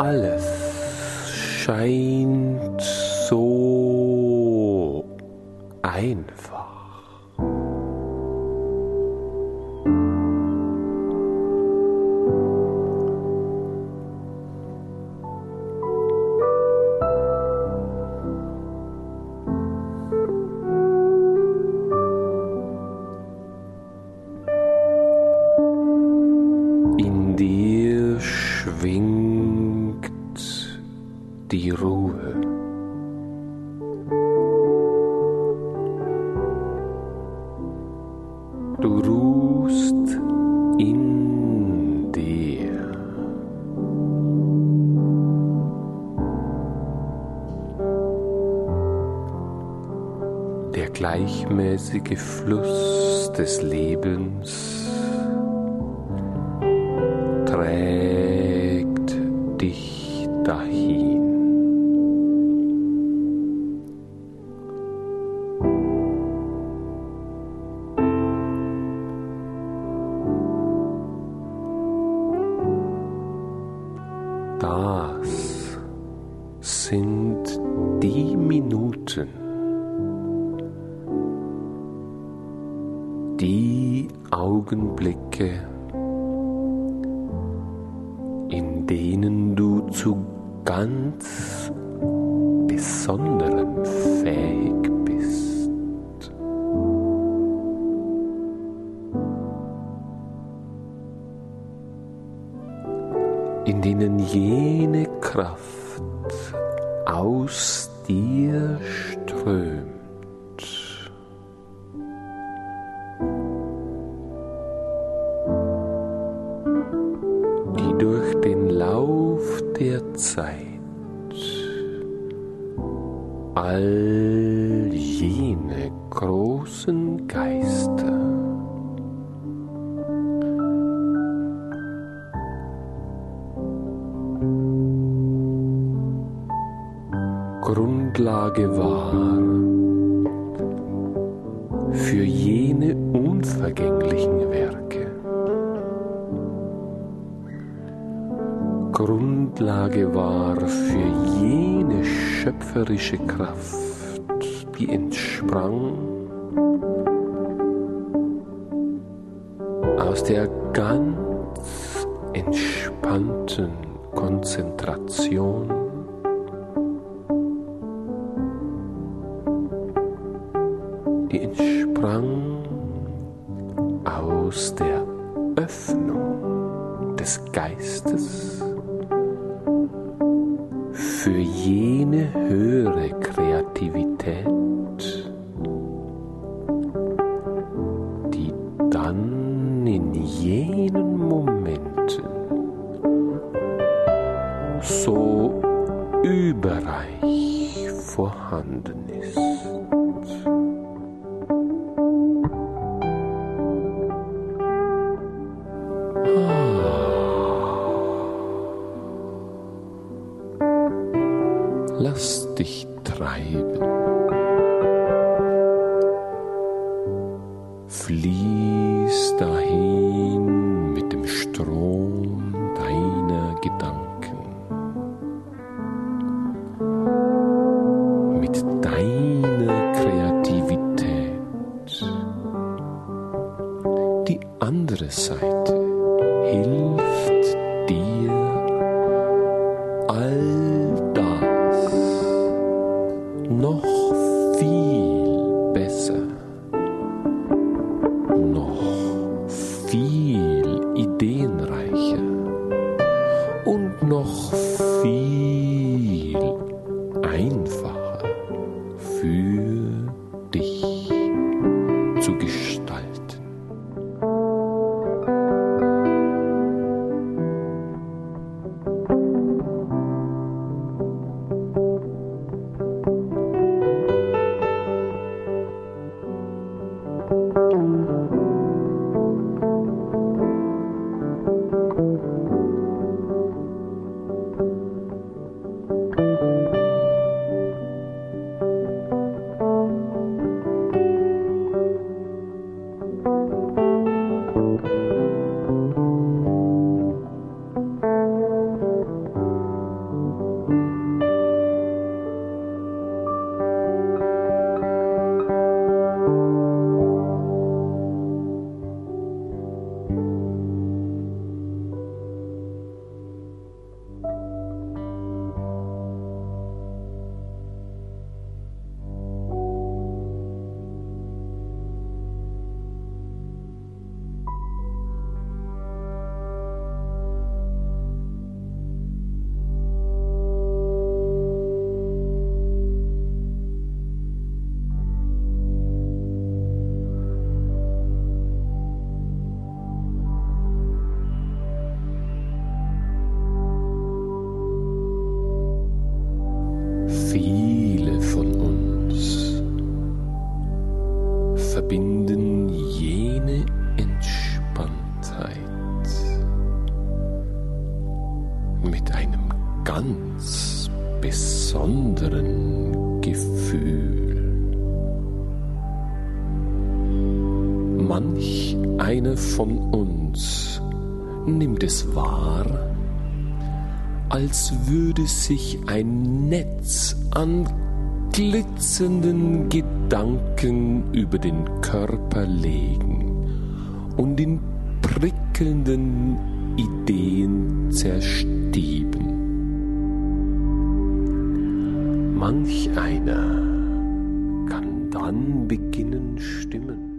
alles scheint so einfach. In dir schwingt die Ruhe. Du ruhst in dir. Der gleichmäßige Fluss des Lebens trägt dich dahin. Die Augenblicke, in denen du zu ganz Besonderem fähig bist. In denen jene Kraft aus dir strömt. Der Zeit all jene großen Geister Grundlage war für jene unvergänglichen Werke. Grundlage war für jene schöpferische Kraft, die entsprang aus der ganz entspannten Konzentration die entsprang aus der Öffnung des Geistes für jene höhere Kreativität, die dann in jenen Momenten so überreich vorhanden ist. Lass dich treiben. Fließ dahin mit dem Strom deiner Gedanken. Mit deiner Kreativität. Die andere Seite hilft dir, all für verbinden jene Entspanntheit mit einem ganz besonderen Gefühl. Manch einer von uns nimmt es wahr, als würde sich ein Netz an glitzernden Gedanken über den Körper legen und in prickelnden Ideen zerstieben. Manch einer kann dann beginnen, Stimmen